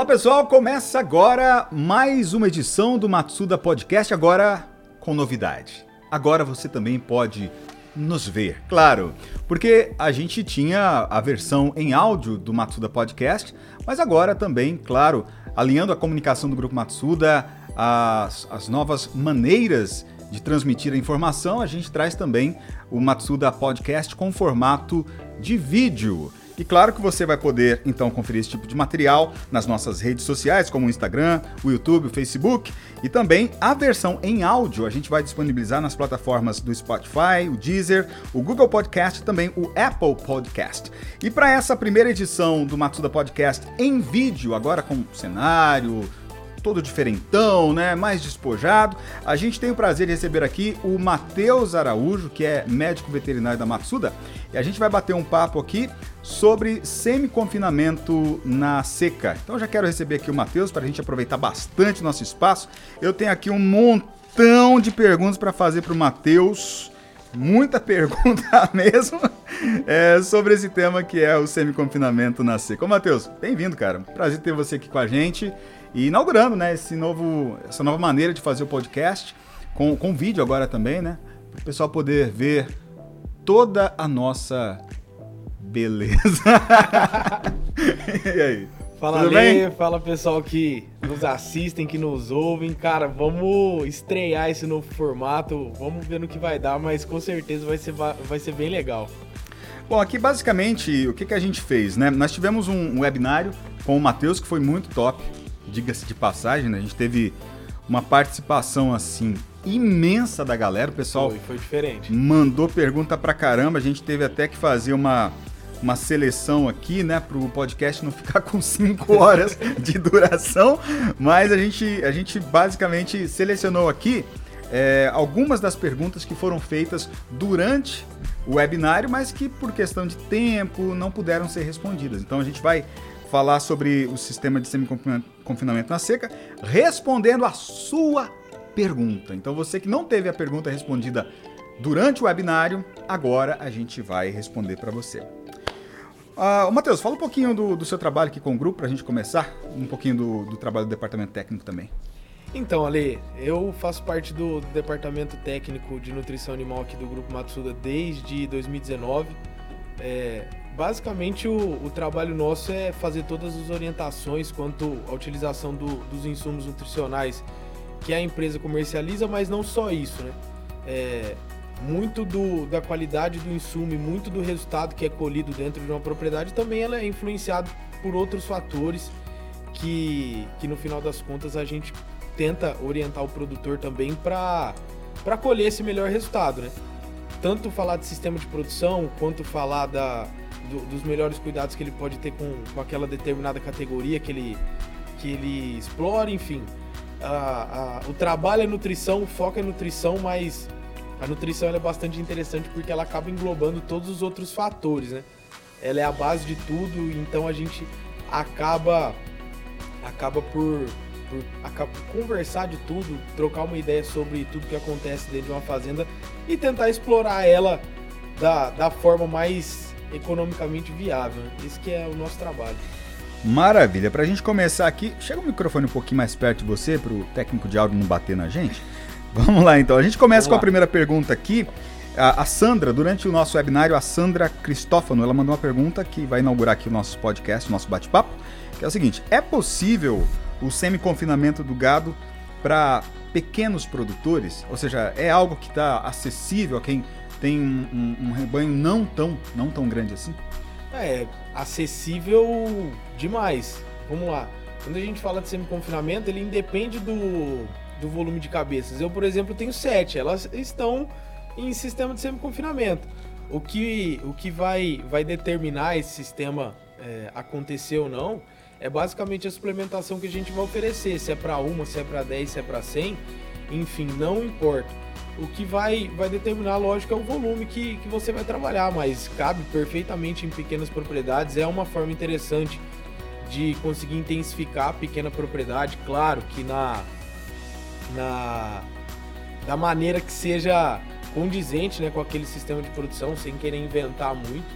Olá pessoal, começa agora mais uma edição do Matsuda Podcast, agora com novidade. Agora você também pode nos ver, claro, porque a gente tinha a versão em áudio do Matsuda Podcast, mas agora também, claro, alinhando a comunicação do Grupo Matsuda, as, as novas maneiras de transmitir a informação, a gente traz também o Matsuda Podcast com formato de vídeo. E claro que você vai poder então conferir esse tipo de material nas nossas redes sociais, como o Instagram, o YouTube, o Facebook, e também a versão em áudio a gente vai disponibilizar nas plataformas do Spotify, o Deezer, o Google Podcast e também o Apple Podcast. E para essa primeira edição do Matsuda Podcast em vídeo, agora com cenário, todo diferentão, né? Mais despojado. A gente tem o prazer de receber aqui o Matheus Araújo, que é médico veterinário da Matsuda, e a gente vai bater um papo aqui sobre semi-confinamento na seca. Então já quero receber aqui o Matheus para a gente aproveitar bastante nosso espaço. Eu tenho aqui um montão de perguntas para fazer para o Matheus. Muita pergunta mesmo é, sobre esse tema que é o semi-confinamento na seca. Ô, Matheus, bem-vindo, cara. Prazer ter você aqui com a gente e inaugurando né, esse novo, essa nova maneira de fazer o podcast, com, com vídeo agora também, né? Para o pessoal poder ver toda a nossa beleza. e aí? Fala Tudo Lê, bem? fala pessoal que nos assistem, que nos ouvem. Cara, vamos estrear esse novo formato, vamos ver no que vai dar, mas com certeza vai ser, vai ser bem legal. Bom, aqui basicamente o que, que a gente fez, né? Nós tivemos um, um webinário com o Matheus que foi muito top diga-se de passagem, né? A gente teve uma participação assim imensa da galera, o pessoal foi, foi diferente. Mandou pergunta pra caramba, a gente teve até que fazer uma uma seleção aqui, né, para o podcast não ficar com 5 horas de duração, mas a gente, a gente basicamente selecionou aqui é, algumas das perguntas que foram feitas durante o webinário, mas que por questão de tempo não puderam ser respondidas. Então a gente vai falar sobre o sistema de semi-confinamento na seca, respondendo a sua pergunta. Então, você que não teve a pergunta respondida durante o webinário, agora a gente vai responder para você. Uh, Matheus, fala um pouquinho do, do, seu trabalho aqui com o grupo para a gente começar, um pouquinho do, do, trabalho do departamento técnico também. Então, Ale, eu faço parte do, departamento técnico de nutrição animal aqui do Grupo Matsuda desde 2019. É, basicamente o, o, trabalho nosso é fazer todas as orientações quanto à utilização do, dos insumos nutricionais que a empresa comercializa, mas não só isso, né? É, muito do, da qualidade do insumo e muito do resultado que é colhido dentro de uma propriedade também ela é influenciado por outros fatores que, que no final das contas a gente tenta orientar o produtor também para colher esse melhor resultado, né? Tanto falar de sistema de produção quanto falar da, do, dos melhores cuidados que ele pode ter com, com aquela determinada categoria que ele, que ele explora, enfim. A, a, o trabalho é nutrição, o foco é nutrição, mas a nutrição é bastante interessante porque ela acaba englobando todos os outros fatores, né? Ela é a base de tudo, então a gente acaba acaba por, por, acaba conversar de tudo, trocar uma ideia sobre tudo que acontece dentro de uma fazenda e tentar explorar ela da, da forma mais economicamente viável. Esse que é o nosso trabalho. Maravilha. Para a gente começar aqui, chega o microfone um pouquinho mais perto de você para o técnico de áudio não bater na gente. Vamos lá então. A gente começa com a primeira pergunta aqui. A, a, Sandra, durante o nosso webinário, a Sandra Cristófano, ela mandou uma pergunta que vai inaugurar aqui o nosso podcast, o nosso bate-papo, que é o seguinte: é possível o semi-confinamento do gado para pequenos produtores? Ou seja, é algo que está acessível a quem tem um, um, um, rebanho não tão, não tão grande assim? É, acessível demais. Vamos lá. Quando a gente fala de semi-confinamento, ele independe do, do volume de cabeças. Eu, por exemplo, tenho sete. Elas estão em sistema de semi-confinamento. O que, o que vai, vai determinar esse sistema é, acontecer ou não é basicamente a suplementação que a gente vai oferecer. Se é para uma, se é para 10, se é para 100, enfim, não importa. O que vai, vai determinar, lógico, é o volume que, que você vai trabalhar, mas cabe perfeitamente em pequenas propriedades. É uma forma interessante de conseguir intensificar a pequena propriedade. Claro que na, na da maneira que seja condizente né, com aquele sistema de produção, sem querer inventar muito,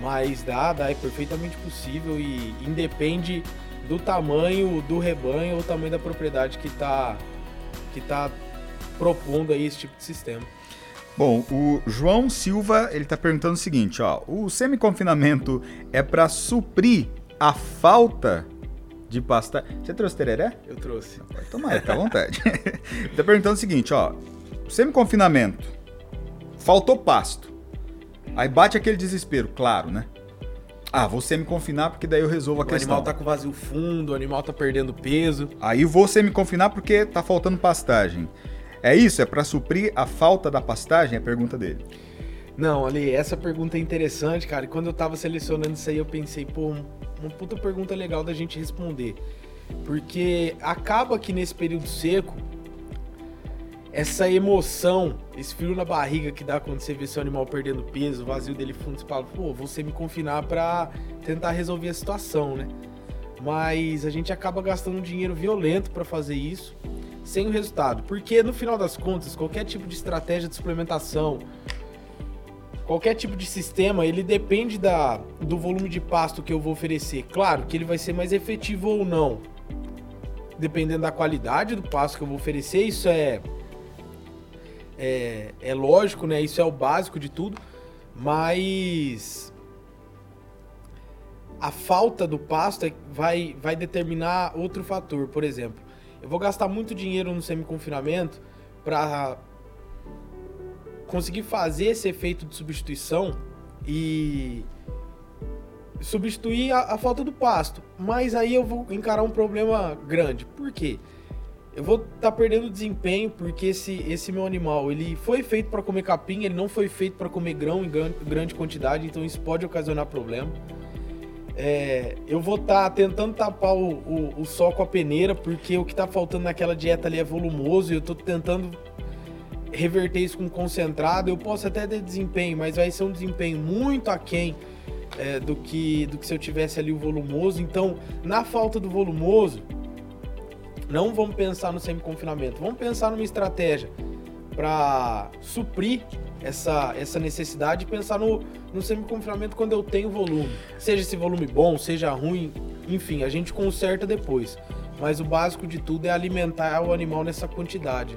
mas dá, dá, é perfeitamente possível e independe do tamanho do rebanho ou tamanho da propriedade que está que tá propondo aí esse tipo de sistema. Bom, o João Silva ele está perguntando o seguinte, ó, o semi-confinamento é para suprir a falta de pasta. Você trouxe tereré? Eu trouxe. Pode tomar, fica à vontade. está perguntando o seguinte, ó, semi-confinamento, faltou pasto, aí bate aquele desespero, claro, né? Ah, vou semi-confinar porque daí eu resolvo a o questão. O animal tá com vazio fundo, o animal tá perdendo peso. Aí vou semi-confinar porque tá faltando pastagem. É isso? É para suprir a falta da pastagem? É a pergunta dele. Não, Ali, essa pergunta é interessante, cara. Quando eu tava selecionando isso aí, eu pensei, pô, uma puta pergunta legal da gente responder. Porque acaba que nesse período seco, essa emoção, esse frio na barriga que dá quando você vê seu animal perdendo peso, o vazio dele fundo, você fala, pô, vou me confinar para tentar resolver a situação, né? Mas a gente acaba gastando um dinheiro violento para fazer isso, sem o resultado. Porque no final das contas, qualquer tipo de estratégia de suplementação, qualquer tipo de sistema, ele depende da, do volume de pasto que eu vou oferecer. Claro que ele vai ser mais efetivo ou não, dependendo da qualidade do pasto que eu vou oferecer. Isso é é, é lógico, né? Isso é o básico de tudo, mas a falta do pasto é, vai, vai determinar outro fator. Por exemplo, eu vou gastar muito dinheiro no semi-confinamento para conseguir fazer esse efeito de substituição e substituir a, a, falta do pasto. Mas aí eu vou encarar um problema grande. Por quê? eu vou estar tá perdendo desempenho porque esse, esse meu animal ele foi feito para comer capim, ele não foi feito para comer grão em grande quantidade, então isso pode ocasionar problema. É, eu vou estar tá tentando tapar o, o, o, sol com a peneira porque o que está faltando naquela dieta ali é volumoso e eu estou tentando reverter isso com concentrado. Eu posso até ter desempenho, mas vai ser um desempenho muito aquém é, do, que, do que se eu tivesse ali o volumoso. Então, na falta do volumoso, não vamos pensar no semi-confinamento, vamos pensar numa estratégia para suprir essa, essa necessidade e pensar no, no semi-confinamento quando eu tenho volume. Seja esse volume bom, seja ruim, enfim, a gente conserta depois. Mas o básico de tudo é alimentar o animal nessa quantidade.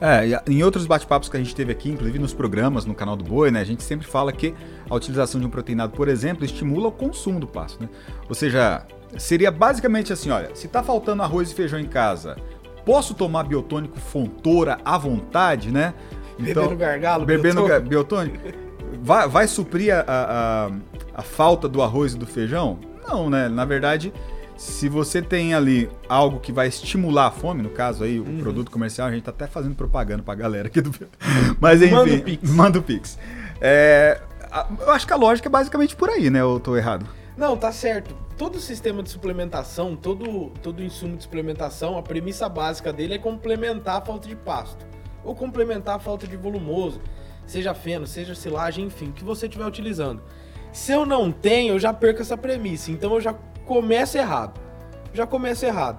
É, em outros bate-papos que a gente teve aqui, inclusive nos programas no canal do Boi, né, a gente sempre fala que a utilização de um proteinado, por exemplo, estimula o consumo do pasto. Né? Ou seja, seria basicamente assim, olha, se tá faltando arroz e feijão em casa, posso tomar biotônico Fontoura à vontade, né? Então, bebendo gargalo, bebendo biotônico. biotônico vai, vai suprir a, a, a falta do arroz e do feijão? Não, né? Na verdade, se você tem ali algo que vai estimular a fome, no caso aí, o uhum. produto comercial, a gente tá até fazendo propaganda pra galera aqui do. Mas enfim, manda o Pix. Manda o Pix. É, eu acho que a lógica é basicamente por aí, né? Eu tô errado. Não, tá certo. Todo sistema de suplementação, todo, todo insumo de suplementação, a premissa básica dele é complementar a falta de pasto. Ou complementar a falta de volumoso, seja feno, seja silagem, enfim, que você estiver utilizando. Se eu não tenho, eu já perco essa premissa. Então eu já começo errado. Já começo errado.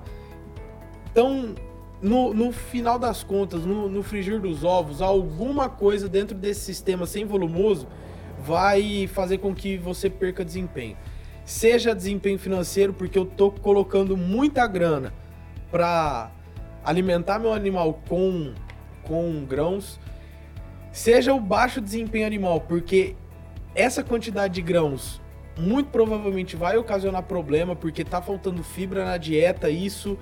Então, no, no final das contas, no, no frigir dos ovos, alguma coisa dentro desse sistema sem volumoso vai fazer com que você perca desempenho seja desempenho financeiro, porque eu tô colocando muita grana para alimentar meu animal com, com grãos, seja o baixo desempenho animal, porque essa quantidade de grãos muito provavelmente vai ocasionar problema, porque tá faltando fibra na dieta, isso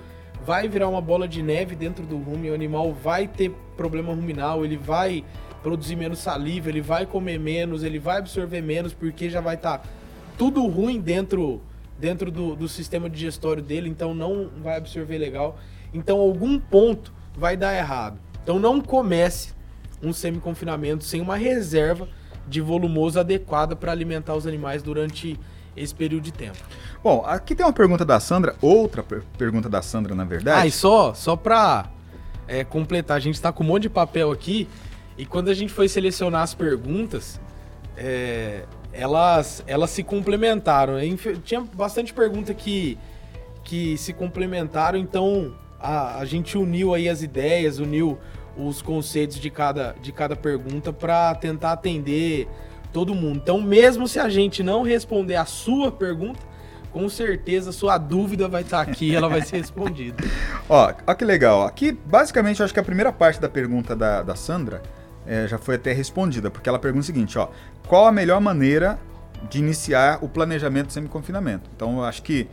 vai virar uma bola de neve dentro do rumen, o animal vai ter problema ruminal, ele vai produzir menos saliva, ele vai comer menos, ele vai absorver menos, porque já vai estar tá tudo ruim dentro, dentro do, do sistema digestório dele, então não vai absorver legal. Então algum ponto vai dar errado. Então não comece um semi-confinamento sem uma reserva de volumoso adequada para alimentar os animais durante esse período de tempo. Bom, aqui tem uma pergunta da Sandra, outra per pergunta da Sandra, na verdade. Ah, e só, só para é, completar, a gente está com um monte de papel aqui e quando a gente foi selecionar as perguntas, é, elas, elas se complementaram. Tinha bastante pergunta que, que se complementaram, então a, a gente uniu aí as ideias, uniu os conceitos de cada, de cada pergunta para tentar atender todo mundo. Então, mesmo se a gente não responder a sua pergunta, com certeza sua dúvida vai estar aqui, ela vai ser respondida. ó, ó que legal. Aqui, basicamente, acho que a primeira parte da pergunta da, da Sandra é, já foi até respondida, porque ela pergunta o seguinte, ó, qual a melhor maneira de iniciar o planejamento semi-confinamento? Então, eu acho que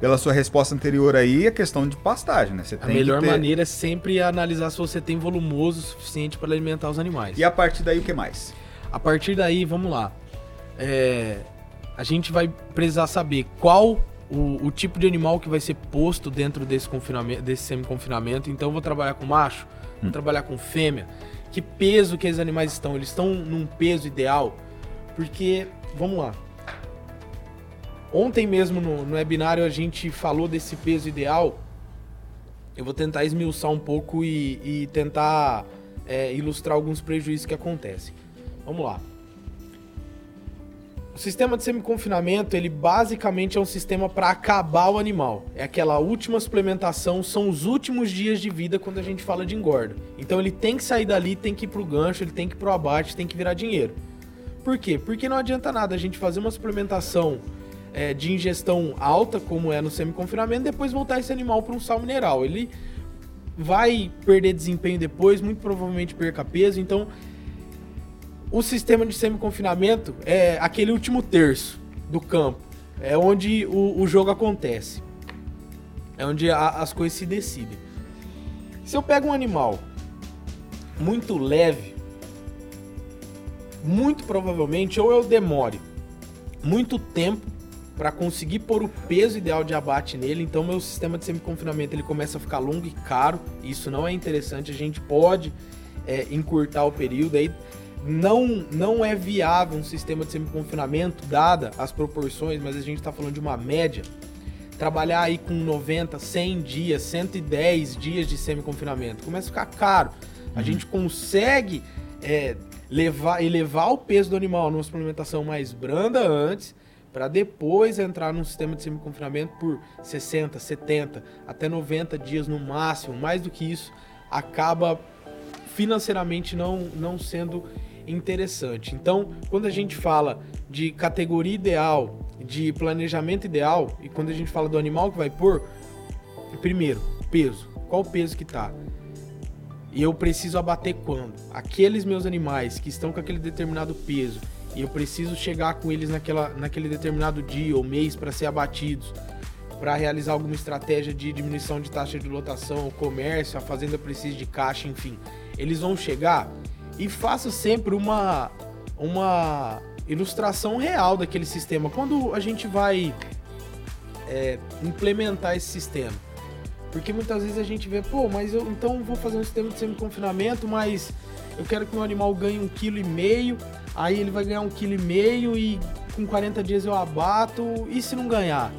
pela sua resposta anterior aí, a questão de pastagem, né? Você a melhor ter... maneira é sempre analisar se você tem volumoso suficiente para alimentar os animais. E a partir daí o que mais? A partir daí, vamos lá. É, a gente vai precisar saber qual o, o, tipo de animal que vai ser posto dentro desse confinamento, desse semi-confinamento. Então, eu vou trabalhar com macho, hum. vou trabalhar com fêmea. Que peso que esses animais estão? Eles estão num peso ideal? Porque, vamos lá, Ontem mesmo no, no webinário a gente falou desse peso ideal. Eu vou tentar esmiuçar um pouco e, e tentar é, ilustrar alguns prejuízos que acontecem. Vamos lá. O sistema de semi-confinamento, ele basicamente é um sistema para acabar o animal. É aquela última suplementação, são os últimos dias de vida quando a gente fala de engorda. Então ele tem que sair dali, tem que ir pro gancho, ele tem que ir pro abate, tem que virar dinheiro. Por quê? Porque não adianta nada a gente fazer uma suplementação é, de ingestão alta, como é no semi-confinamento, depois voltar esse animal para um sal mineral. Ele vai perder desempenho depois, muito provavelmente perca peso. Então, o sistema de semi-confinamento é aquele último terço do campo. É onde o, o jogo acontece. É onde a, as coisas se decidem. Se eu pego um animal muito leve, muito provavelmente ou eu demore muito tempo para conseguir pôr o peso ideal de abate nele. Então meu sistema de semi-confinamento ele começa a ficar longo e caro. Isso não é interessante. A gente pode é, encurtar o período aí. Não, não é viável um sistema de semi-confinamento, dada as proporções, mas a gente está falando de uma média. Trabalhar aí com 90, 100 dias, 110 dias de semi-confinamento começa a ficar caro. A uhum. gente consegue é, levar, elevar o peso do animal numa suplementação mais branda antes para depois entrar num sistema de semi-confinamento por 60, 70, até 90 dias no máximo. Mais do que isso, acaba financeiramente não, não sendo interessante. Então, quando a gente fala de categoria ideal, de planejamento ideal, e quando a gente fala do animal que vai pôr, primeiro, peso. Qual o peso que tá? E eu preciso abater quando? Aqueles meus animais que estão com aquele determinado peso e eu preciso chegar com eles naquela, naquele determinado dia ou mês para ser abatidos, para realizar alguma estratégia de diminuição de taxa de lotação, o comércio, a fazenda precisa de caixa, enfim. Eles vão chegar e faça sempre uma uma ilustração real daquele sistema. Quando a gente vai é, implementar esse sistema, porque muitas vezes a gente vê, pô, mas eu então vou fazer um sistema de semi-confinamento, mas eu quero que meu animal ganhe um quilo e meio Aí ele vai ganhar um quilo e meio e com 40 dias eu abato. E se não ganhar?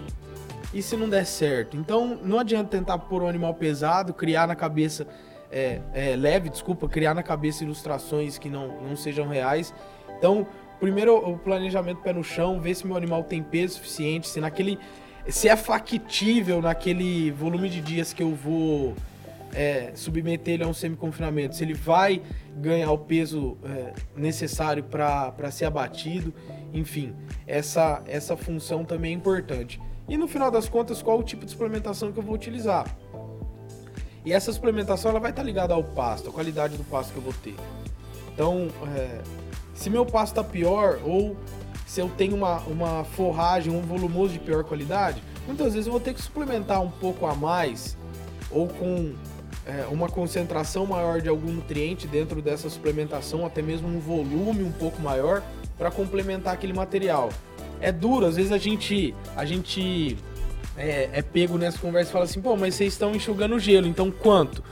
E se não der certo? Então não adianta tentar pôr um animal pesado, criar na cabeça. É, é, leve, desculpa, criar na cabeça ilustrações que não, não sejam reais. Então, primeiro o planejamento pé no chão, ver se meu animal tem peso suficiente, se naquele. Se é factível naquele volume de dias que eu vou é, submeter ele a um semi-confinamento, se ele vai ganhar o peso é, necessário para ser abatido, enfim, essa, essa função também é importante. E no final das contas, qual o tipo de suplementação que eu vou utilizar? E essa suplementação ela vai estar ligada ao pasto, a qualidade do pasto que eu vou ter. Então, é, se meu pasto está pior ou se eu tenho uma, uma forragem, um volumoso de pior qualidade, muitas vezes eu vou ter que suplementar um pouco a mais ou com é, uma concentração maior de algum nutriente dentro dessa suplementação, até mesmo um volume um pouco maior para complementar aquele material. É duro, às vezes a gente, a gente é, é pego nessa conversa e fala assim, pô, mas vocês estão enxugando gelo, então quanto?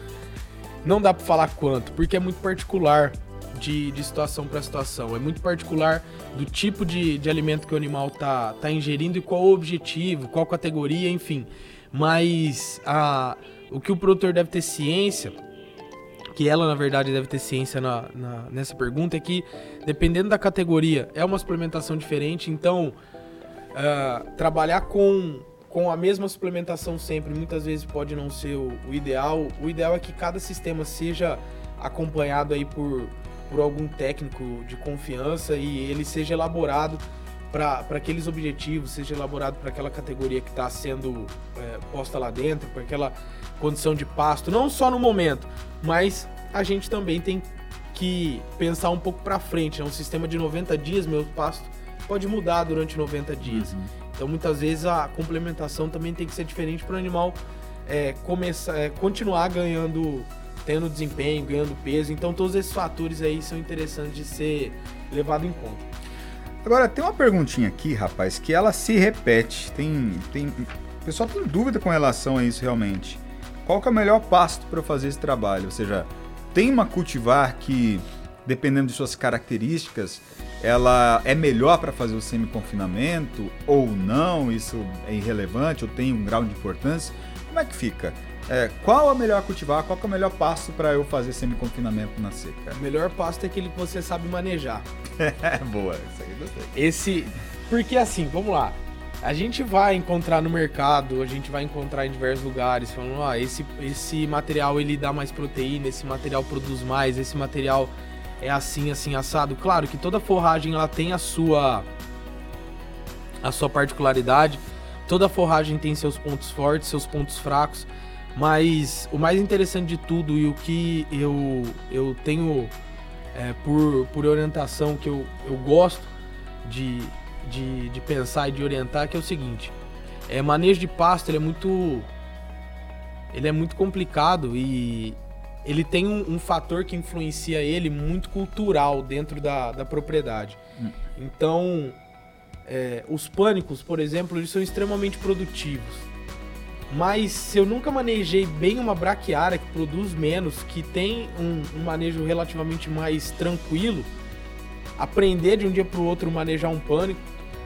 Não dá para falar quanto, porque é muito particular de, de situação para situação. É muito particular do tipo de, de alimento que o animal tá, tá ingerindo e qual o objetivo, qual categoria, enfim. Mas a, o que o produtor deve ter ciência, que ela na verdade deve ter ciência na, na, nessa pergunta, é que dependendo da categoria é uma suplementação diferente, então uh, trabalhar com, com a mesma suplementação sempre muitas vezes pode não ser o, o, ideal. O ideal é que cada sistema seja acompanhado aí por, por algum técnico de confiança e ele seja elaborado para aqueles objetivos, seja elaborado para aquela categoria que está sendo é, posta lá dentro, para aquela condição de pasto, não só no momento, mas a gente também tem que pensar um pouco para frente. É um sistema de 90 dias, meu pasto pode mudar durante 90 dias. Uhum. Então muitas vezes a complementação também tem que ser diferente para o animal é, começar, é, continuar ganhando, tendo desempenho, ganhando peso. Então todos esses fatores aí são interessantes de ser levado em conta. Agora, tem uma perguntinha aqui, rapaz, que ela se repete. Tem, tem, o pessoal tem dúvida com relação a isso realmente. Qual que é o melhor pasto para eu fazer esse trabalho? Ou seja, tem uma cultivar que, dependendo de suas características, ela é melhor para fazer o semi-confinamento ou não? Isso é irrelevante ou tem um grau de importância? Como é que fica? É, qual a melhor cultivar? Qual é o melhor pasto para eu fazer semi-confinamento na seca? O melhor pasto é aquele que você sabe manejar. Boa, isso aí gostei. Esse. Porque assim, vamos lá. A gente vai encontrar no mercado, a gente vai encontrar em diversos lugares, falando, ah, esse, esse material ele dá mais proteína, esse material produz mais, esse material é assim, assim, assado. Claro que toda forragem ela tem a sua a sua particularidade. Toda forragem tem seus pontos fortes, seus pontos fracos. Mas o mais interessante de tudo e o que eu, eu tenho é, por, por orientação que eu, eu gosto de, de, de pensar e de orientar que é o seguinte: é, manejo de pasto ele é muito ele é muito complicado e ele tem um, um fator que influencia ele muito cultural dentro da, da propriedade. Hum. Então, é, os pânicos, por exemplo, eles são extremamente produtivos. Mas se eu nunca manejei bem uma braquiária que produz menos, que tem um, um manejo relativamente mais tranquilo, aprender de um dia para o outro manejar um pânico,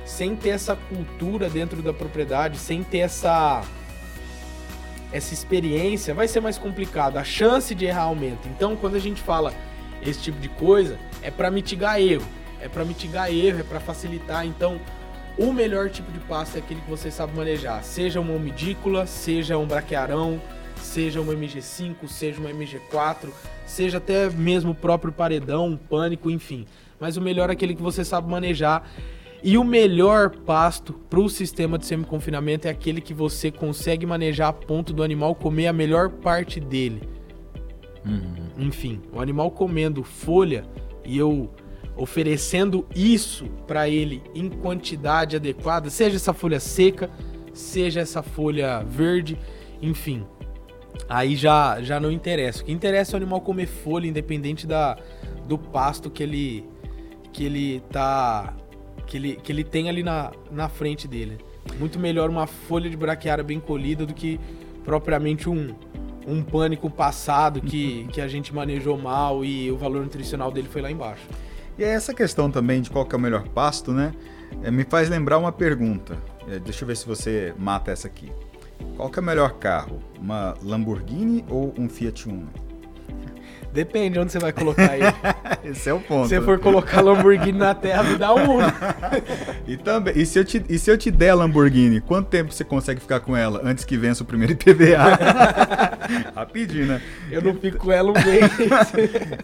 sem ter essa cultura dentro da propriedade, sem ter essa essa experiência, vai ser mais complicado. A chance de errar aumenta. Então, quando a gente fala esse tipo de coisa, é para mitigar erro, é para mitigar erro, é para facilitar. Então, o melhor tipo de pasto é aquele que você sabe manejar, seja uma umidícula, seja um braquearão, seja uma MG5, seja uma MG4, seja até mesmo o próprio paredão, um pânico, enfim. Mas o melhor é aquele que você sabe manejar. E o melhor pasto para o sistema de semi-confinamento é aquele que você consegue manejar a ponto do animal comer a melhor parte dele. Uhum. Enfim, o animal comendo folha e eu oferecendo isso para ele em quantidade adequada, seja essa folha seca, seja essa folha verde, enfim. Aí já, já não interessa. O que interessa é o animal comer folha, independente da, do pasto que ele que ele tá que ele, que ele tem ali na, na frente dele. Muito melhor uma folha de braquiária bem colhida do que propriamente um, um pânico passado que, que a gente manejou mal e o valor nutricional dele foi lá embaixo. E essa questão também de qual é o melhor pasto, né? É, me faz lembrar uma pergunta. É, deixa eu ver se você mata essa aqui. Qual é o melhor carro? Uma Lamborghini ou um Fiat Uno? Depende onde você vai colocar ele. Esse é o ponto. Se você for colocar Lamborghini na terra, me dá um e, também, e, se eu te, e se eu te der a Lamborghini, quanto tempo você consegue ficar com ela antes que vença o primeiro IPVA? Rapidinho, né? Eu não fico com ela um mês.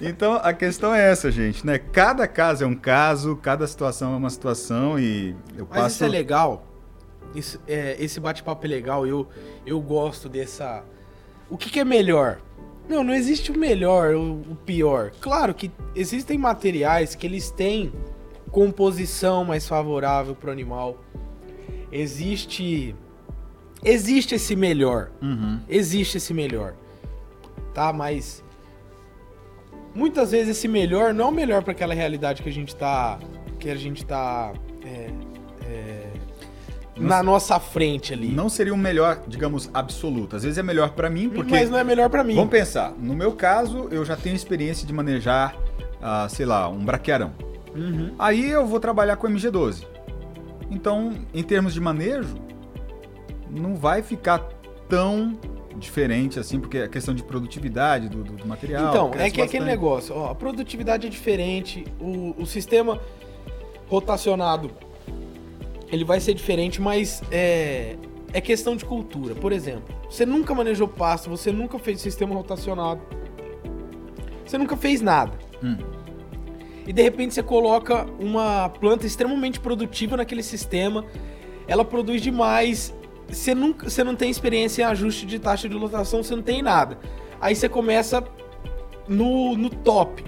então a questão é essa, gente, né? Cada caso é um caso, cada situação é uma situação e eu passo... Mas isso é legal. Isso, é, esse bate-papo é legal. Eu, eu gosto dessa... O que, que é melhor? Não, não existe o melhor ou o pior. Claro que existem materiais que eles têm composição mais favorável para o animal. Existe existe esse melhor. Uhum. Existe esse melhor. Tá, mas muitas vezes esse melhor não é o melhor para aquela realidade que a gente tá que a gente tá na nossa frente ali. Não seria um melhor, digamos, absoluto. Às vezes é melhor para mim, porque. Mas não é melhor para mim. Vamos pensar. No meu caso, eu já tenho experiência de manejar, uh, sei lá, um braquearão. Uhum. Aí eu vou trabalhar com MG12. Então, em termos de manejo, não vai ficar tão diferente assim, porque a questão de produtividade do, do material. Então, é que é aquele negócio, ó, a produtividade é diferente, o, o sistema rotacionado ele vai ser diferente, mas é, é questão de cultura. Por exemplo, você nunca manejou pasto, você nunca fez sistema rotacionado, você nunca fez nada. Hum. e de repente você coloca uma planta extremamente produtiva naquele sistema, ela produz demais, você, nunca, você não tem experiência em ajuste de taxa de lotação, você não tem nada. Aí você começa no, no top.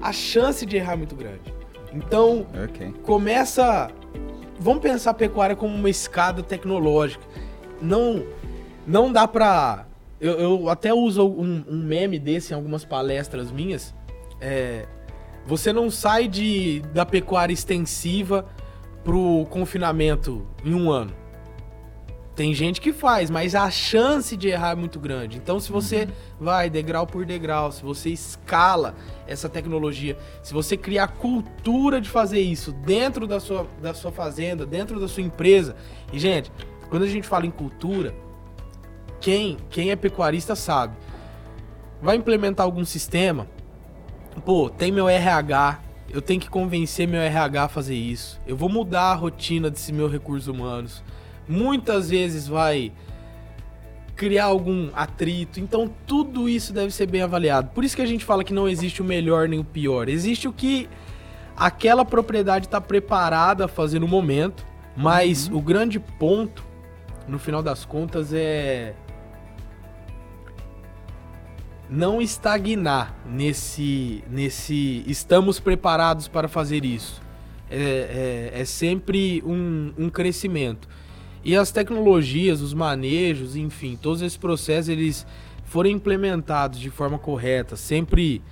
A chance de errar é muito grande. Então, okay. começa. Vamos pensar a pecuária como uma escada tecnológica. Não, não dá pra. Eu, eu até uso um, um, meme desse em algumas palestras minhas. É, você não sai de, da pecuária extensiva pro confinamento em um ano. Tem gente que faz, mas a chance de errar é muito grande. Então, se você uhum. vai degrau por degrau, se você escala essa tecnologia, se você criar cultura de fazer isso dentro da sua, da sua fazenda, dentro da sua empresa. E, gente, quando a gente fala em cultura, quem, quem é pecuarista sabe. Vai implementar algum sistema, pô, tem meu RH, eu tenho que convencer meu RH a fazer isso. Eu vou mudar a rotina desses meus recursos humanos muitas vezes vai criar algum atrito. Então tudo isso deve ser bem avaliado. Por isso que a gente fala que não existe o melhor nem o pior. Existe o que aquela propriedade está preparada a fazer no momento, mas uhum. o grande ponto, no final das contas, é não estagnar nesse, nesse estamos preparados para fazer isso. É, é, é sempre um, um crescimento. E as tecnologias, os manejos, enfim, todos esses processos eles forem implementados de forma correta, sempre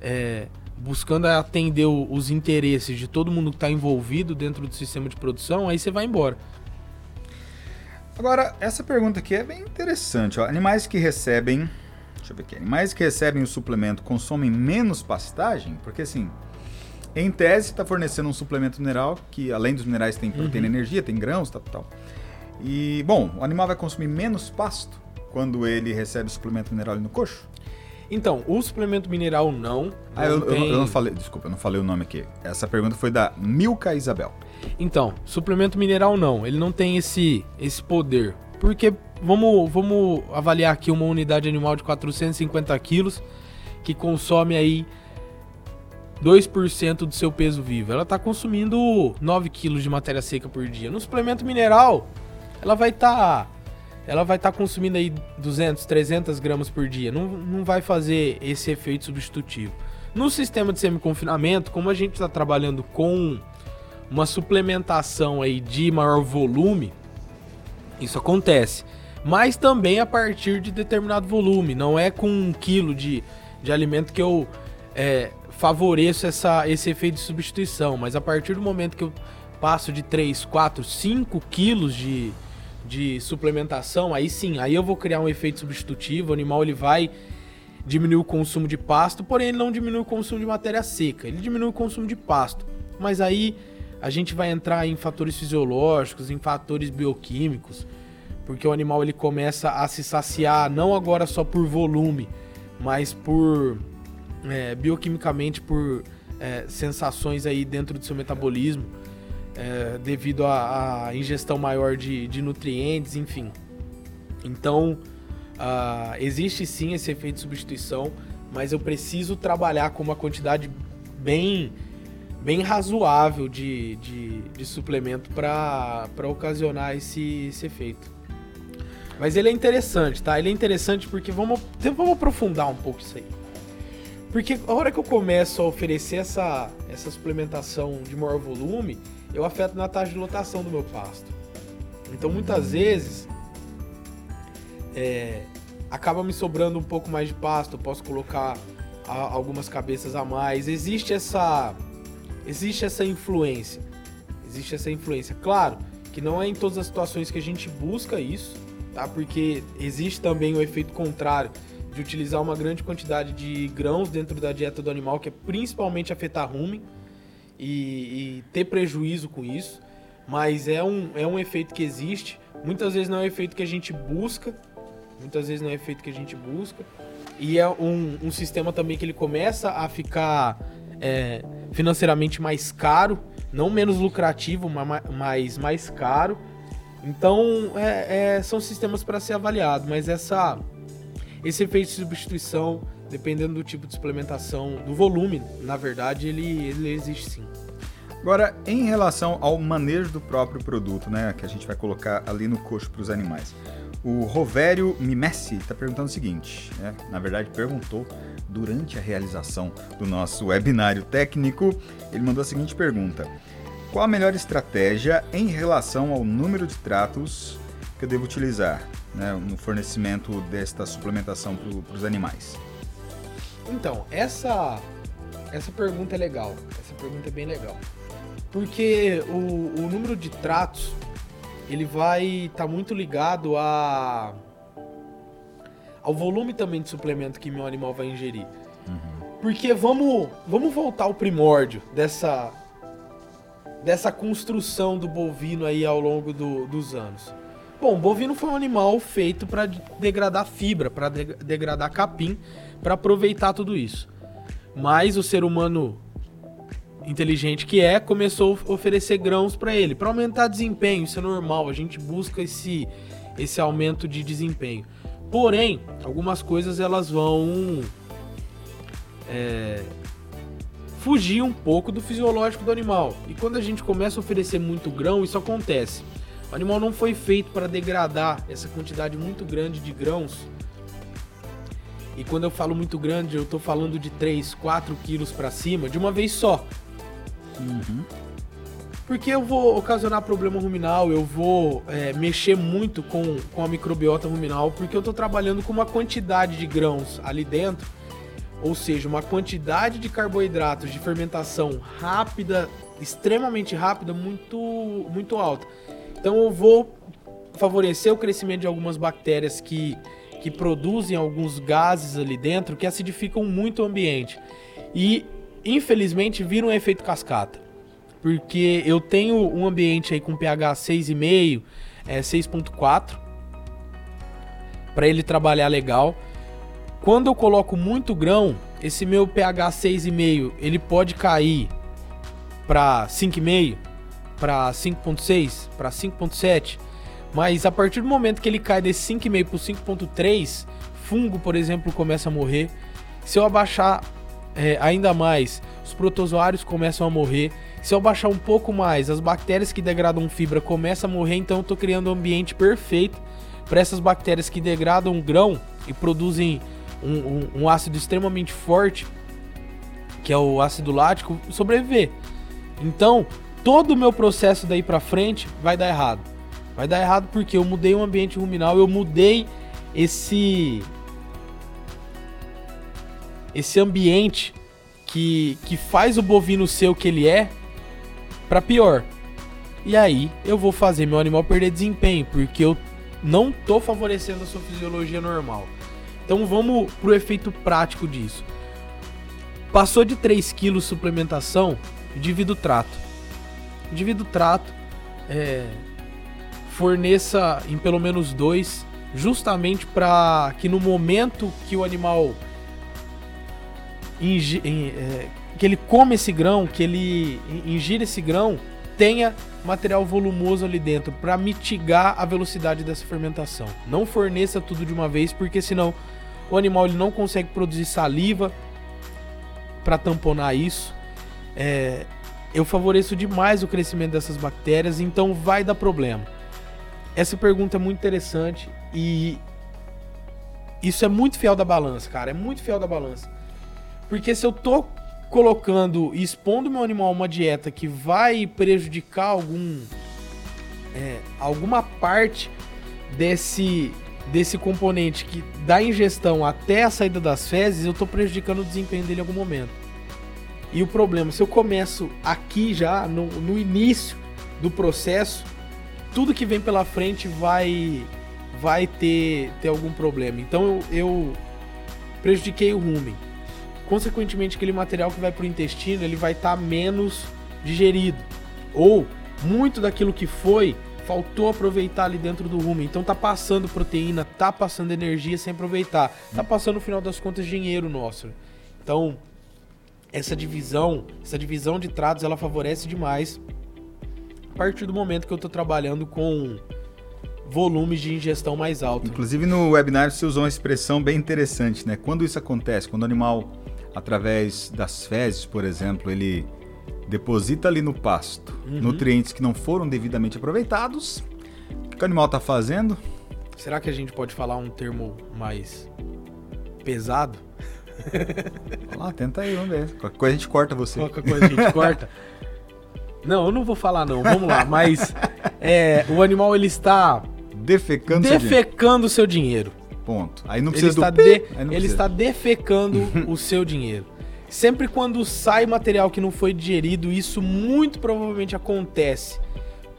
é, buscando atender os interesses de todo mundo que está envolvido dentro do sistema de produção, aí você vai embora. Agora, essa pergunta aqui é bem interessante. Ó. Animais que recebem. Deixa eu ver aqui. Animais que recebem o suplemento consomem menos pastagem? Porque assim, em tese, está fornecendo um suplemento mineral que, além dos minerais, tem proteína uhum. energia, tem grãos, tal, tal. E, bom, o animal vai consumir menos pasto quando ele recebe suplemento mineral no coxo? Então, o suplemento mineral não. Ah, eu, tem... eu, eu, não falei, desculpa, eu não falei o nome aqui. Essa pergunta foi da Milka Isabel. Então, suplemento mineral não, ele não tem esse, esse poder. Porque vamos, vamos avaliar aqui uma unidade animal de 450 quilos que consome aí 2% do seu peso vivo. Ela está consumindo 9 quilos de matéria seca por dia. No suplemento mineral, ela vai estar tá, ela vai estar tá consumindo aí 200, 300 gramas por dia. Não, não vai fazer esse efeito substitutivo. No sistema de semi-confinamento, como a gente está trabalhando com uma suplementação aí de maior volume, isso acontece. Mas também a partir de determinado volume. Não é com um quilo de, de alimento que eu é, favoreço essa, esse efeito de substituição. Mas a partir do momento que eu passo de 3, 4, 5 quilos de, de suplementação, aí sim, aí eu vou criar um efeito substitutivo, o animal ele vai diminuir o consumo de pasto, porém ele não diminui o consumo de matéria seca, ele diminui o consumo de pasto. Mas aí a gente vai entrar em fatores fisiológicos, em fatores bioquímicos, porque o animal ele começa a se saciar não agora só por volume, mas por é, bioquimicamente por é, sensações aí dentro do seu metabolismo é, devido à ingestão maior de, de, nutrientes, enfim. Então, uh, existe sim esse efeito de substituição, mas eu preciso trabalhar com uma quantidade bem, bem razoável de, de, de suplemento para ocasionar esse, esse efeito. Mas ele é interessante, tá? Ele é interessante porque vamos, vamos aprofundar um pouco isso aí. Porque a hora que eu começo a oferecer essa, essa suplementação de maior volume, eu afeto na taxa de lotação do meu pasto. Então muitas vezes é, acaba me sobrando um pouco mais de pasto, eu posso colocar a, algumas cabeças a mais. Existe essa existe essa influência. Existe essa influência. Claro que não é em todas as situações que a gente busca isso, tá? Porque existe também o efeito contrário de utilizar uma grande quantidade de grãos dentro da dieta do animal, que é principalmente afetar rumen e, e, ter prejuízo com isso, mas é um, é um efeito que existe. Muitas vezes não é efeito que a gente busca, muitas vezes não é efeito que a gente busca, e é um, um sistema também que ele começa a ficar é, financeiramente mais caro, não menos lucrativo, mas mais caro. Então é, é, são sistemas para ser avaliado, mas essa, esse efeito de substituição dependendo do tipo de suplementação, do volume, na verdade, ele, ele existe sim. Agora, em relação ao manejo do próprio produto, né, que a gente vai colocar ali no coxo para os animais. O Rovério Mimessi está perguntando o seguinte, né, na verdade perguntou durante a realização do nosso webinário técnico, ele mandou a seguinte pergunta: Qual a melhor estratégia em relação ao número de tratos que eu devo utilizar né, no fornecimento desta suplementação para os animais? Então, essa, essa pergunta é legal. Essa pergunta é bem legal. Porque o, o número de tratos, ele vai estar tá muito ligado a, ao volume também de suplemento que meu animal vai ingerir. Uhum. Porque vamos, vamos voltar ao primórdio dessa, dessa construção do bovino aí ao longo do, dos anos. Bom, o bovino foi um animal feito para degradar fibra, para de, degradar capim, para aproveitar tudo isso. Mas o ser humano inteligente que é, começou a oferecer grãos para ele, para aumentar desempenho, isso é normal, a gente busca esse, esse aumento de desempenho. Porém, algumas coisas elas vão é, fugir um pouco do fisiológico do animal. E quando a gente começa a oferecer muito grão, isso acontece. O animal não foi feito para degradar essa quantidade muito grande de grãos. E quando eu falo muito grande, eu estou falando de 3, 4 quilos para cima de uma vez só. Uhum. Porque eu vou ocasionar problema ruminal, eu vou é, mexer muito com, com a microbiota ruminal, porque eu estou trabalhando com uma quantidade de grãos ali dentro, ou seja, uma quantidade de carboidratos de fermentação rápida, extremamente rápida, muito, muito alta. Então eu vou favorecer o crescimento de algumas bactérias que, que produzem alguns gases ali dentro que acidificam muito o ambiente. E infelizmente vira um efeito cascata. Porque eu tenho um ambiente aí com pH 6,5, é, 6.4 para ele trabalhar legal. Quando eu coloco muito grão, esse meu pH 6,5, ele pode cair para 5,5, para 5.6, para 5.7, mas a partir do momento que ele cai desse 5,5 para 5.3, fungo, por exemplo, começa a morrer. Se eu abaixar é, ainda mais, os protozoários começam a morrer. Se eu baixar um pouco mais, as bactérias que degradam fibra começam a morrer, então eu estou criando um ambiente perfeito para essas bactérias que degradam grão e produzem um, um, um, ácido extremamente forte, que é o ácido lático, sobreviver. Então, todo o meu processo daí para frente vai dar errado. Vai dar errado porque eu mudei o ambiente ruminal, eu mudei esse esse ambiente que, que faz o bovino ser o que ele é para pior. E aí eu vou fazer meu animal perder desempenho, porque eu não tô favorecendo a sua fisiologia normal. Então vamos pro efeito prático disso. Passou de 3 kg suplementação, divida o trato. Divida o trato, é, forneça em pelo menos dois, justamente para que no momento que o animal é, que ele come esse grão, que ele ingira esse grão, tenha material volumoso ali dentro para mitigar a velocidade dessa fermentação. Não forneça tudo de uma vez, porque senão o animal ele não consegue produzir saliva para tamponar isso. É, eu favoreço demais o crescimento dessas bactérias, então vai dar problema. Essa pergunta é muito interessante e isso é muito fiel da balança, cara. É muito fiel da balança. Porque se eu tô colocando e expondo meu animal a uma dieta que vai prejudicar algum é, alguma parte desse desse componente que da ingestão até a saída das fezes, eu estou prejudicando o desempenho dele em algum momento. E o problema, se eu começo aqui já no, no início do processo, tudo que vem pela frente vai vai ter, ter algum problema. Então eu, eu prejudiquei o rumen consequentemente aquele material que vai para o intestino ele vai estar tá menos digerido ou muito daquilo que foi faltou aproveitar ali dentro do rumo. Então tá passando proteína, tá passando energia sem aproveitar, tá passando no final das contas dinheiro nosso. Então essa divisão, essa divisão de tratos, ela favorece demais partir do momento que eu tô trabalhando com volumes de ingestão mais altos. Inclusive no webinar você usou uma expressão bem interessante, né? Quando isso acontece, quando o animal, através das fezes, por exemplo, ele deposita ali no pasto uhum. nutrientes que não foram devidamente aproveitados, o que o animal está fazendo? Será que a gente pode falar um termo mais pesado? Vamos lá, tenta aí, vamos ver. Qualquer coisa a gente corta você. Qualquer coisa a gente corta. Não, eu não vou falar não, vamos lá. Mas é, o animal ele está defecando, defecando seu dinheiro. seu dinheiro. Ponto. Aí não precisa ele está, de... ele precisa. está defecando o seu dinheiro. Sempre quando sai material que não foi digerido, isso muito provavelmente acontece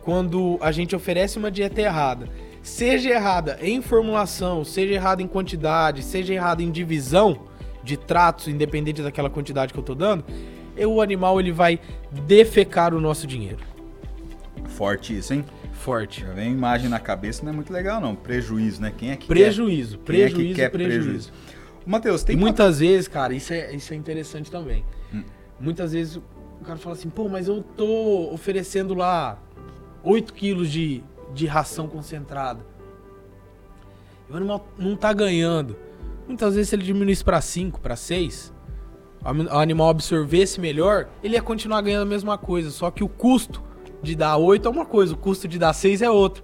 quando a gente oferece uma dieta errada. Seja errada em formulação, seja errada em quantidade, seja errada em divisão de tratos, independente daquela quantidade que eu estou dando, o animal ele vai defecar o nosso dinheiro. Forte isso, hein? Forte. Já vem imagem na cabeça, não é muito legal não. Prejuízo, né? Quem é que prejuízo, quer? Prejuízo, Quem é que quer prejuízo. prejuízo? Matheus, tem e muitas vezes, cara, isso é, isso é interessante também. Hum. Muitas vezes o cara fala assim, pô, mas eu tô oferecendo lá 8 quilos de, de ração concentrada. E o animal não tá ganhando. Muitas vezes se ele diminuísse para 5, para 6, o animal absorvesse melhor, ele ia continuar ganhando a mesma coisa, só que o custo de dar 8 é uma coisa, o custo de dar 6 é outro.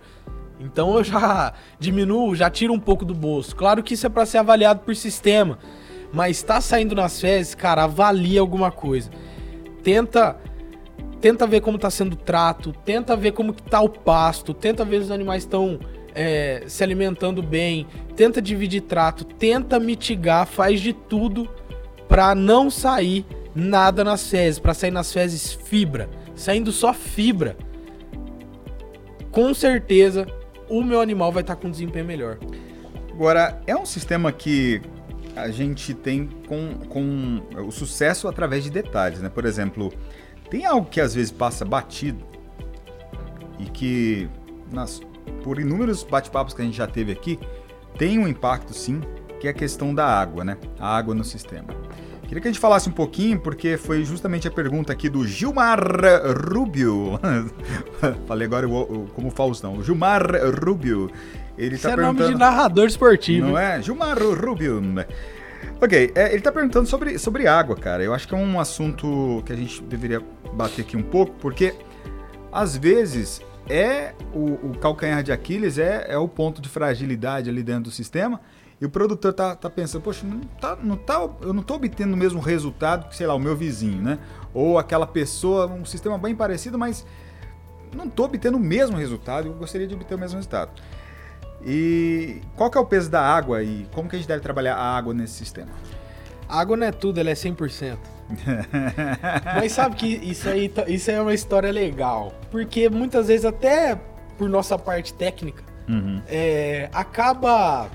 Então eu já diminuo, já tiro um pouco do bolso. Claro que isso é para ser avaliado por sistema, mas está saindo nas fezes, cara, avalia alguma coisa. Tenta tenta ver como está sendo o trato, tenta ver como que tá o pasto, tenta ver se os animais estão é, se alimentando bem, tenta dividir trato, tenta mitigar, faz de tudo para não sair nada nas fezes, para sair nas fezes fibra saindo só fibra, com certeza o meu animal vai estar tá com desempenho melhor. Agora, é um sistema que a gente tem com, com o sucesso através de detalhes, né? Por exemplo, tem algo que às vezes passa batido e que, nas, por inúmeros bate-papos que a gente já teve aqui, tem um impacto sim, que é a questão da água, né? A água no sistema. Queria que a gente falasse um pouquinho, porque foi justamente a pergunta aqui do Gilmar Rubio. Falei agora como Faustão. Gilmar Rubio. Ele Isso tá é perguntando... nome de narrador esportivo. Não é? Gilmar Rubio. Ok, é, ele está perguntando sobre, sobre água, cara. Eu acho que é um assunto que a gente deveria bater aqui um pouco, porque às vezes é o, o calcanhar de Aquiles, é, é o ponto de fragilidade ali dentro do sistema. E o produtor tá, tá pensando, poxa, não tá, não tá, eu não estou obtendo o mesmo resultado que, sei lá, o meu vizinho, né? Ou aquela pessoa, um sistema bem parecido, mas não estou obtendo o mesmo resultado, eu gostaria de obter o mesmo resultado. E qual que é o peso da água e como que a gente deve trabalhar a água nesse sistema? A água não é tudo, ela é 100%. Mas sabe que isso aí tá, isso é uma história legal, porque muitas vezes até por nossa parte técnica, uhum. é, acaba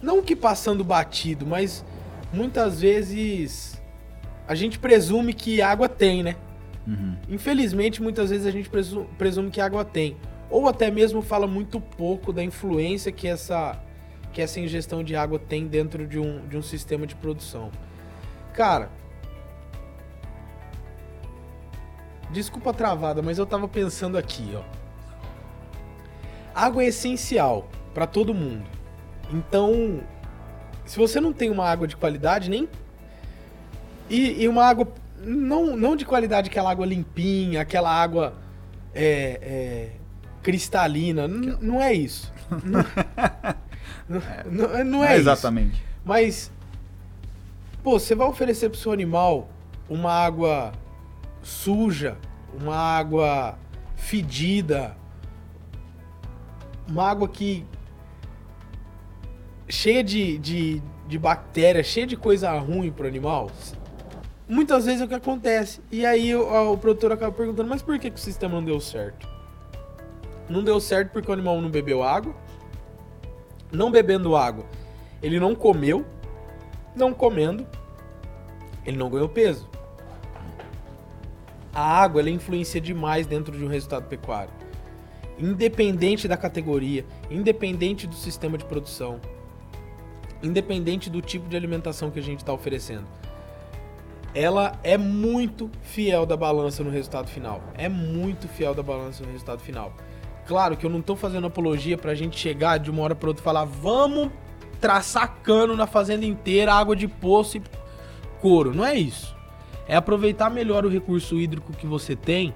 não que passando batido, mas muitas vezes a gente presume que água tem, né? Uhum. Infelizmente, muitas vezes a gente presume, que água tem. Ou até mesmo fala muito pouco da influência que essa, que essa ingestão de água tem dentro de um, de um sistema de produção. Cara, desculpa a travada, mas eu tava pensando aqui, ó. Água é essencial para todo mundo. Então, se você não tem uma água de qualidade, nem. E, e uma água. Não, não de qualidade, aquela água limpinha, aquela água é, é, cristalina. Não é isso. não, não, não, é, é exatamente. Isso. Mas, pô, você vai oferecer pro seu animal uma água suja, uma água fedida, uma água que, cheia de, de, de cheia de coisa ruim pro animal, muitas vezes é o que acontece. E aí o, o produtor acaba perguntando, mas por que, que o sistema não deu certo? Não deu certo porque o animal não bebeu água. Não bebendo água, ele não comeu. Não comendo, ele não ganhou peso. A água ela influencia demais dentro de um resultado pecuário. Independente da categoria, independente do sistema de produção, independente do tipo de alimentação que a gente está oferecendo. Ela é muito fiel da balança no resultado final. É muito fiel da balança no resultado final. Claro que eu não tô fazendo apologia pra gente chegar de uma hora pra outra e falar, vamos traçar cano na fazenda inteira, água de poço e couro. Não é isso. É aproveitar melhor o recurso hídrico que você tem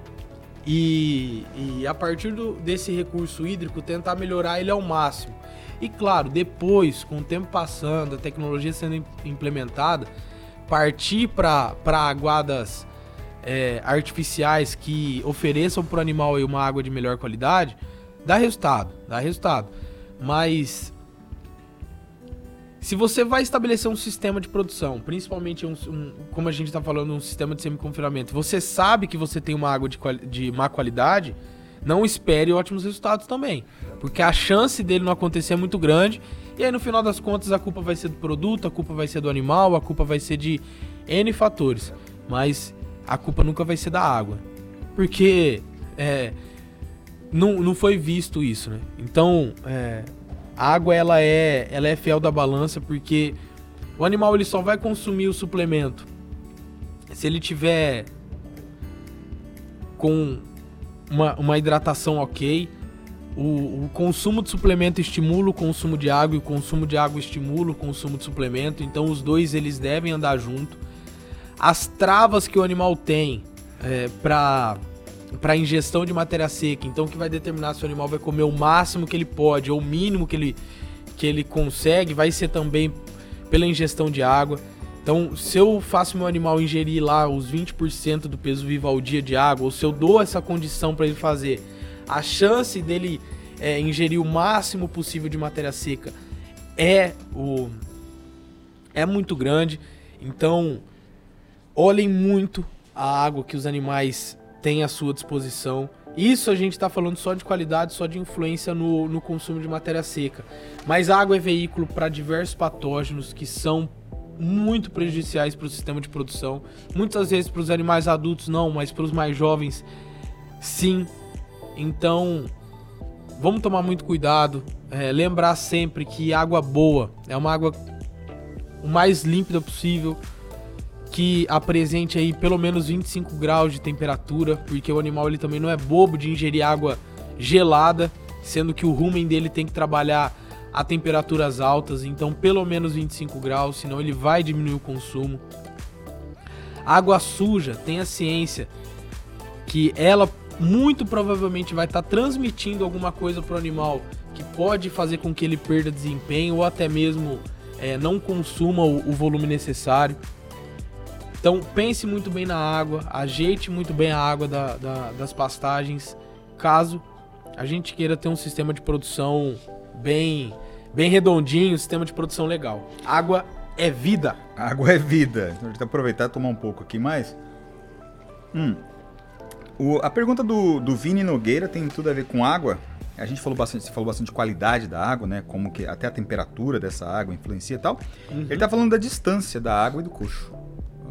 e, e a partir do, desse recurso hídrico tentar melhorar ele ao máximo. E claro, depois, com o tempo passando, a tecnologia sendo implementada, partir para aguadas é, artificiais que ofereçam para o animal uma água de melhor qualidade, dá resultado, dá resultado. Mas se você vai estabelecer um sistema de produção, principalmente um, um como a gente está falando, um sistema de semi-confinamento, você sabe que você tem uma água de, de má qualidade, não espere ótimos resultados também. Porque a chance dele não acontecer é muito grande. E aí, no final das contas, a culpa vai ser do produto, a culpa vai ser do animal, a culpa vai ser de N fatores. Mas a culpa nunca vai ser da água. Porque é, não, não foi visto isso, né? Então, é, a água ela é, ela é fiel da balança porque o animal ele só vai consumir o suplemento se ele tiver com uma, uma hidratação ok. O, o, consumo de suplemento estimula o consumo de água e o consumo de água estimula o consumo de suplemento. Então os dois eles devem andar junto. As travas que o animal tem é, para para ingestão de matéria seca, então que vai determinar se o animal vai comer o máximo que ele pode ou o mínimo que ele, que ele consegue, vai ser também pela ingestão de água. Então, se eu faço meu animal ingerir lá os 20% do peso vivo ao dia de água, ou se eu dou essa condição para ele fazer, a chance dele é, ingerir o máximo possível de matéria seca é o é muito grande. Então, olhem muito a água que os animais têm à sua disposição. Isso a gente está falando só de qualidade, só de influência no, no consumo de matéria seca. Mas a água é veículo para diversos patógenos que são muito prejudiciais para o sistema de produção. Muitas vezes para os animais adultos não, mas para os mais jovens sim. Então vamos tomar muito cuidado. É, lembrar sempre que água boa é uma água o mais límpida possível, que apresente aí pelo menos 25 graus de temperatura, porque o animal ele também não é bobo de ingerir água gelada, sendo que o rumen dele tem que trabalhar a temperaturas altas, então pelo menos 25 graus, senão ele vai diminuir o consumo. Água suja, tenha ciência que ela muito provavelmente vai estar tá transmitindo alguma coisa para o animal que pode fazer com que ele perda desempenho ou até mesmo é, não consuma o, o volume necessário. Então pense muito bem na água, ajeite muito bem a água da, da, das pastagens, caso a gente queira ter um sistema de produção bem bem redondinho, sistema de produção legal. Água é vida. Água é vida. Então, a gente aproveitar e tomar um pouco aqui mais. Hum. O, a pergunta do, do Vini Nogueira tem tudo a ver com água. A gente falou bastante, você falou bastante de qualidade da água, né? Como que até a temperatura dessa água influencia e tal. Uhum. Ele tá falando da distância da água e do coxo.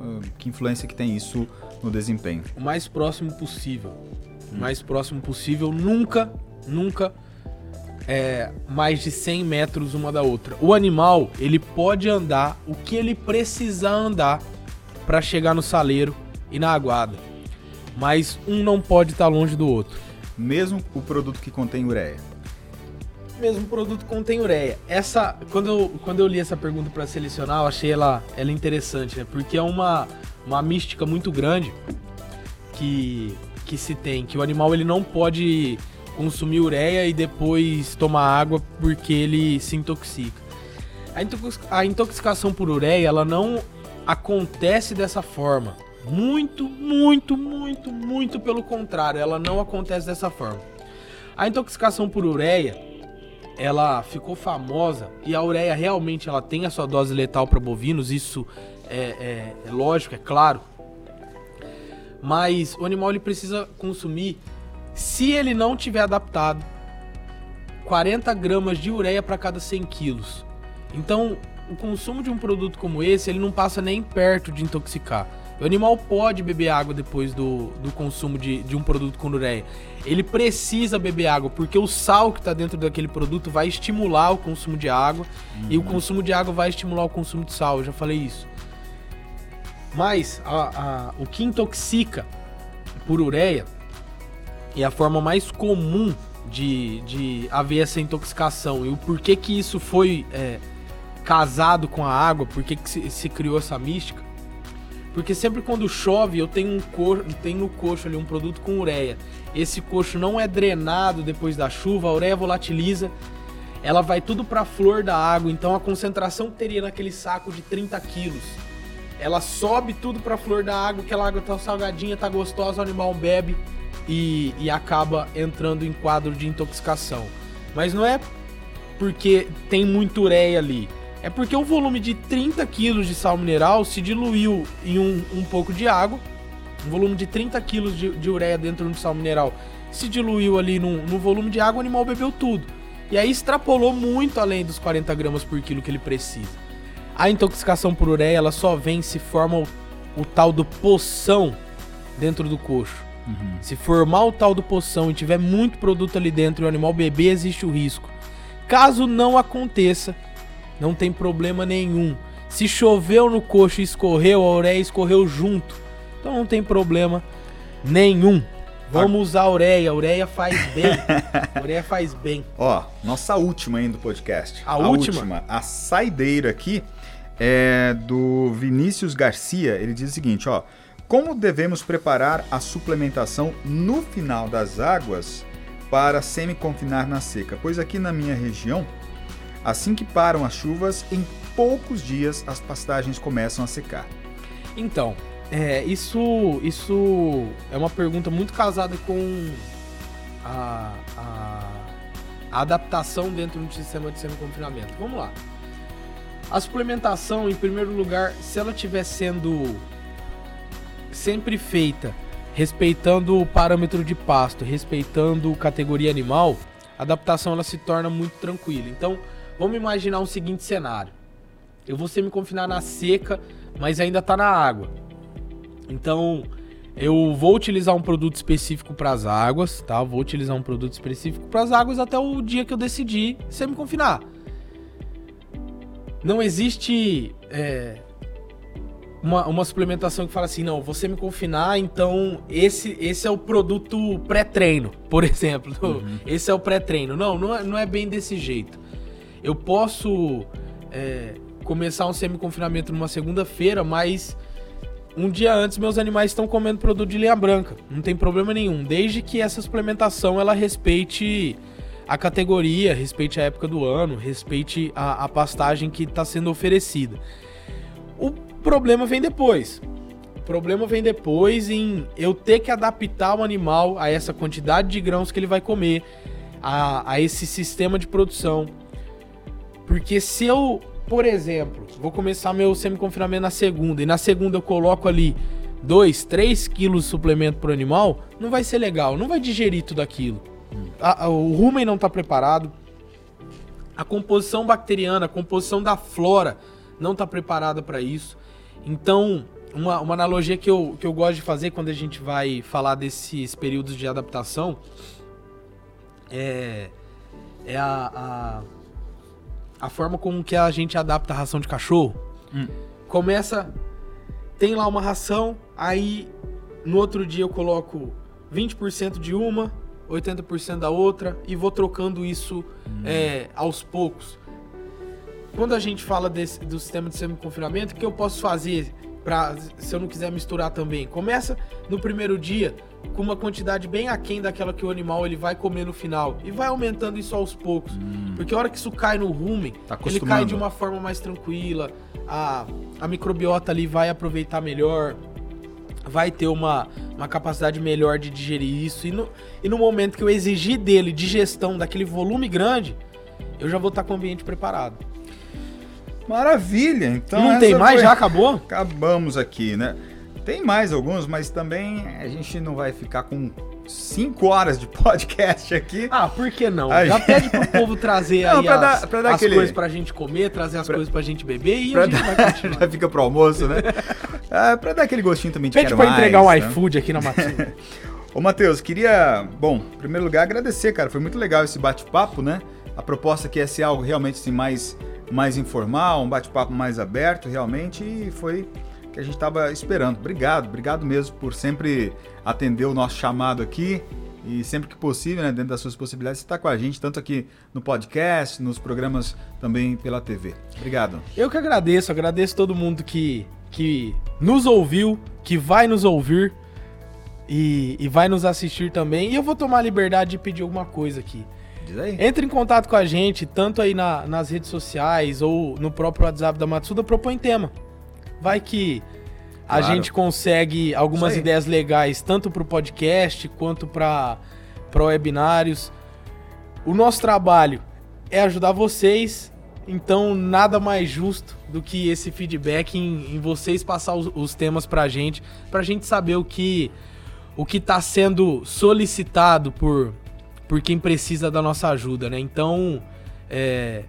Uh, que influência que tem isso no desempenho? O mais próximo possível. Hum. O mais próximo possível. Nunca, nunca é, mais de 100 metros uma da outra. O animal, ele pode andar o que ele precisar andar para chegar no saleiro e na aguada. Mas um não pode estar tá longe do outro. Mesmo o produto que contém ureia. Mesmo produto contém ureia. Essa, quando eu, quando eu li essa pergunta para selecionar, eu achei ela, ela interessante, né? Porque é uma, uma mística muito grande que, que se tem, que o animal ele não pode consumir ureia e depois tomar água porque ele se intoxica. A intoxicação por ureia, ela não acontece dessa forma. Muito, muito, muito, muito pelo contrário, ela não acontece dessa forma. A intoxicação por ureia, ela ficou famosa e a ureia realmente ela tem a sua dose letal para bovinos, isso é, é, é lógico, é claro. Mas o animal ele precisa consumir se ele não tiver adaptado 40 gramas de ureia para cada 100 quilos. Então, o consumo de um produto como esse, ele não passa nem perto de intoxicar. O animal pode beber água depois do, do consumo de, de um produto com ureia. Ele precisa beber água, porque o sal que está dentro daquele produto vai estimular o consumo de água, uhum. e o consumo de água vai estimular o consumo de sal, eu já falei isso. Mas a, a, o que intoxica por ureia e a forma mais comum de, de haver essa intoxicação e o porquê que isso foi é, casado com a água, porquê que se, se, criou essa mística. Porque sempre quando chove eu tenho, um co tenho no coxo ali um produto com ureia. Esse coxo não é drenado depois da chuva, a ureia volatiliza, ela vai tudo para a flor da água, então a concentração que teria naquele saco de 30 quilos, ela sobe tudo para a flor da água, aquela água tá salgadinha, tá gostosa, o animal bebe e, e acaba entrando em quadro de intoxicação. Mas não é porque tem muita ureia ali. É porque o volume de 30 kg de sal mineral se diluiu em um, um pouco de água. Um volume de 30 kg de, de ureia dentro de sal mineral se diluiu ali no, no volume de água, o animal bebeu tudo. E aí extrapolou muito além dos 40 gramas por quilo que ele precisa. A intoxicação por ureia ela só vem se forma o, o tal do poção dentro do coxo. Uhum. Se formar o tal do poção e tiver muito produto ali dentro e o animal beber, existe o risco. Caso não aconteça, não tem problema nenhum. Se choveu no coxo e escorreu, a ureia escorreu junto. Então não tem problema nenhum. Vamos usar a ureia, a ureia faz bem. a ureia faz bem. Ó, nossa última ainda do podcast. A, a última? última? A saideira aqui é do Vinícius Garcia. Ele diz o seguinte, ó. Como devemos preparar a suplementação no final das águas para semi-confinar na seca? Pois aqui na minha região, assim que param as chuvas, em poucos dias as pastagens começam a secar. Então, é, isso, isso é uma pergunta muito casada com a, a, a adaptação dentro do sistema de semi-confinamento. Vamos lá. A suplementação, em primeiro lugar, se ela estiver sendo sempre feita respeitando o parâmetro de pasto, respeitando categoria animal, a adaptação ela se torna muito tranquila. Então, vamos imaginar o seguinte cenário. Eu vou me confinar na seca, mas ainda está na água. Então, eu vou utilizar um produto específico para as águas, tá? Vou utilizar um produto específico para as águas até o dia que eu decidir me confinar. Não existe é, uma, uma suplementação que fala assim, não, você me confinar, então esse, esse é o produto pré-treino, por exemplo. Uhum. Esse é o pré-treino. Não, não é, não é bem desse jeito. Eu posso é, começar um semi-confinamento numa segunda-feira, mas um dia antes meus animais estão comendo produto de linha branca. Não tem problema nenhum, desde que essa suplementação ela respeite a categoria, respeite a época do ano, respeite a, a pastagem que está sendo oferecida. O problema vem depois. O problema vem depois em eu ter que adaptar o animal a essa quantidade de grãos que ele vai comer, a, a esse sistema de produção. Porque se eu, por exemplo, vou começar meu semi-confinamento na segunda, e na segunda eu coloco ali 2, 3 quilos de suplemento pro animal, não vai ser legal, não vai digerir tudo aquilo. A, o rumen não está preparado, a composição bacteriana, a composição da flora não está preparada para isso. Então, uma, uma analogia que eu, que eu gosto de fazer quando a gente vai falar desses períodos de adaptação é, é a, a, a forma como que a gente adapta a ração de cachorro. Hum. Começa, tem lá uma ração, aí no outro dia eu coloco 20% de uma, 80% da outra e vou trocando isso hum. é, aos poucos quando a gente fala desse, do sistema de semi-confinamento, o que eu posso fazer se eu não quiser misturar também? Começa no primeiro dia com uma quantidade bem aquém daquela que o animal ele vai comer no final e vai aumentando isso aos poucos. Hum. Porque a hora que isso cai no rumen, tá ele cai de uma forma mais tranquila, a, a microbiota ali vai aproveitar melhor, vai ter uma, uma capacidade melhor de digerir isso. E no, e no momento que eu exigir dele digestão daquele volume grande, eu já vou estar com o ambiente preparado. Maravilha, então. Não tem mais? Foi... Já acabou? Acabamos aqui, né? Tem mais alguns, mas também a gente não vai ficar com 5 horas de podcast aqui. Ah, por que não? A Já gente... pede pro povo trazer não, aí pra as, dar, pra dar as aquele... coisas pra gente comer, trazer as pra... coisas pra gente beber e pra a gente dar... vai continuar. Já fica pro almoço, né? ah, pra dar aquele gostinho também de Pede pra mais, entregar um né? iFood aqui na Matsuda. Ô, Matheus, queria, bom, em primeiro lugar, agradecer, cara. Foi muito legal esse bate-papo, né? A proposta aqui é ser algo realmente assim, mais mais informal, um bate-papo mais aberto, realmente, e foi que a gente estava esperando. Obrigado, obrigado mesmo por sempre atender o nosso chamado aqui E sempre que possível, né, dentro das suas possibilidades, você está com a gente, tanto aqui no podcast, nos programas também pela TV. Obrigado. Eu que agradeço, agradeço todo mundo que, que nos ouviu, que vai nos ouvir e, e vai nos assistir também. E eu vou tomar a liberdade de pedir alguma coisa aqui. Diz aí. Entre em contato com a gente, tanto aí na- nas redes sociais ou no próprio WhatsApp da Matsuda, propõe tema. Vai que a Claro. gente consegue algumas ideias legais, tanto para o podcast quanto para webinários. O nosso trabalho é ajudar vocês, então nada mais justo do que esse feedback em, em vocês passar os, os temas pra gente, pra gente saber o que o que tá sendo solicitado por por quem precisa da nossa ajuda, né? Então, é,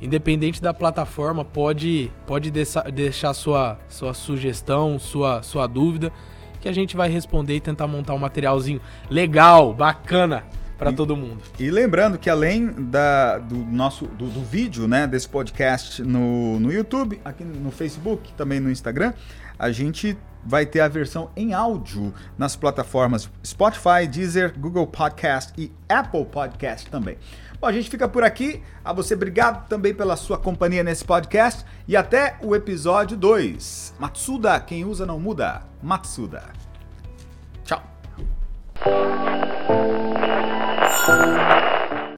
independente da plataforma, pode pode deixar, sua sua sugestão, sua sua dúvida, que a gente vai responder e tentar montar um materialzinho legal, bacana pra E- todo mundo. E lembrando que além da, do nosso do, do vídeo, né, desse podcast no, no YouTube, aqui no Facebook, também no Instagram, a gente vai ter a versão em áudio nas plataformas Spotify, Deezer, Google Podcast e Apple Podcast também. Bom, a gente fica por aqui. A você, obrigado também pela sua companhia nesse podcast e até o episódio 2. Matsuda, quem usa não muda. Matsuda. Tchau.